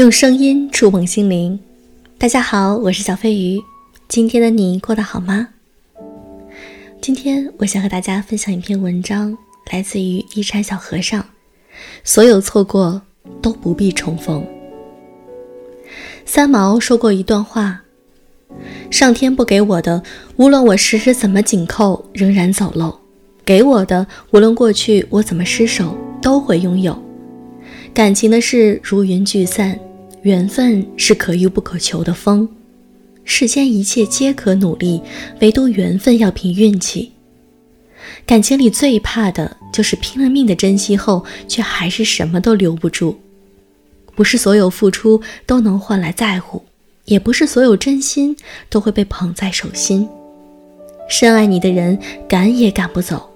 用声音触碰心灵。大家好，我是小飞鱼。今天的你过得好吗？今天我想和大家分享一篇文章，来自于一禅小和尚。所有错过都不必重逢。三毛说过一段话：上天不给我的，无论我时时怎么紧扣，仍然走漏；给我的，无论过去我怎么失手，都会拥有。感情的事如云聚散，缘分是可遇不可求的风。世间一切皆可努力，唯独缘分要凭运气。感情里最怕的就是拼了命的珍惜后，却还是什么都留不住。不是所有付出都能换来在乎，也不是所有真心都会被捧在手心。深爱你的人赶也赶不走，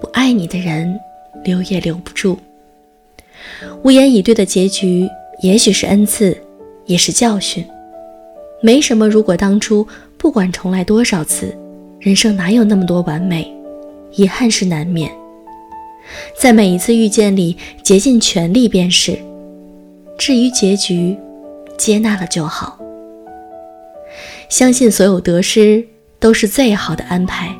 不爱你的人留也留不住。无言以对的结局，也许是恩赐，也是教训。没什么如果当初，不管重来多少次，人生哪有那么多完美？遗憾是难免。在每一次遇见里，竭尽全力便是。至于结局，接纳了就好。相信所有得失都是最好的安排，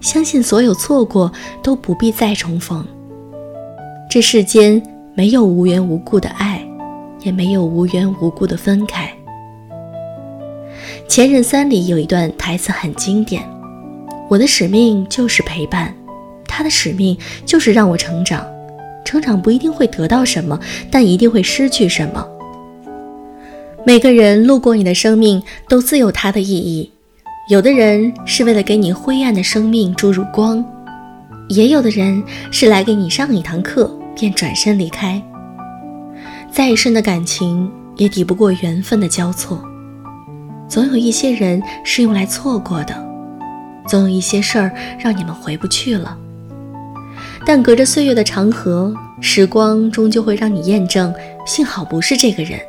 相信所有错过都不必再重逢。这世间没有无缘无故的爱，也没有无缘无故的分开。《前任三》里有一段台词很经典：“我的使命就是陪伴，他的使命就是让我成长。成长不一定会得到什么，但一定会失去什么。每个人路过你的生命都自有它的意义，有的人是为了给你灰暗的生命注入光，也有的人是来给你上一堂课。”便转身离开。再深的感情也抵不过缘分的交错。总有一些人是用来错过的，总有一些事儿让你们回不去了。但隔着岁月的长河，时光终究会让你验证，幸好不是这个人。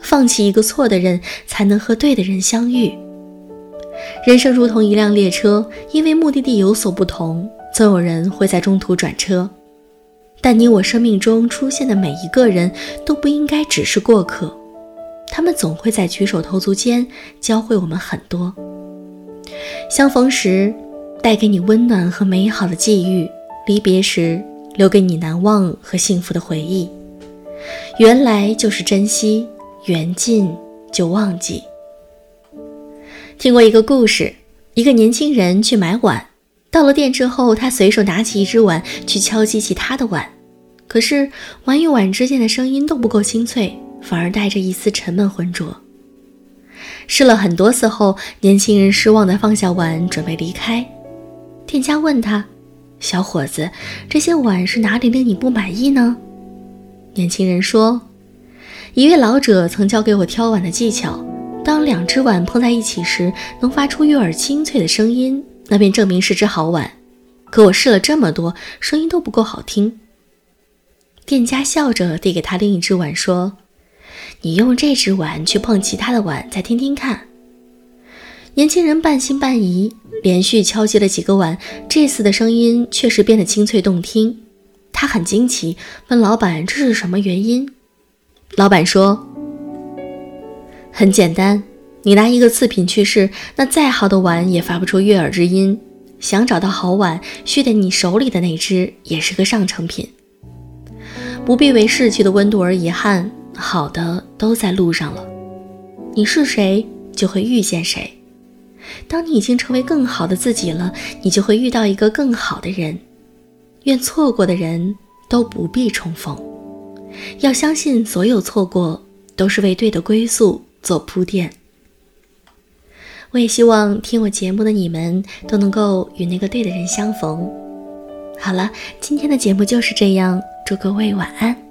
放弃一个错的人，才能和对的人相遇。人生如同一辆列车，因为目的地有所不同，总有人会在中途转车。但你我生命中出现的每一个人都不应该只是过客，他们总会在举手投足间教会我们很多。相逢时带给你温暖和美好的际遇，离别时留给你难忘和幸福的回忆。缘来就是珍惜，缘尽就忘记。听过一个故事，一个年轻人去买碗。到了店之后，他随手拿起一只碗去敲击其他的碗，可是碗与碗之间的声音都不够清脆，反而带着一丝沉闷浑浊。试了很多次后，年轻人失望地放下碗，准备离开。店家问他：“小伙子，这些碗是哪里令你不满意呢？”年轻人说：“一位老者曾教给我挑碗的技巧，当两只碗碰在一起时，能发出悦耳清脆的声音。”那便证明是只好碗，可我试了这么多，声音都不够好听。店家笑着递给他另一只碗，说：“你用这只碗去碰其他的碗，再听听看。”年轻人半信半疑，连续敲击了几个碗，这次的声音确实变得清脆动听。他很惊奇，问老板：“这是什么原因？”老板说：“很简单。”你拿一个次品去试，那再好的碗也发不出悦耳之音。想找到好碗，须得你手里的那只也是个上成品。不必为逝去的温度而遗憾，好的都在路上了。你是谁，就会遇见谁。当你已经成为更好的自己了，你就会遇到一个更好的人。愿错过的人都不必重逢。要相信，所有错过都是为对的归宿做铺垫。我也希望听我节目的你们都能够与那个对的人相逢。好了，今天的节目就是这样，祝各位晚安。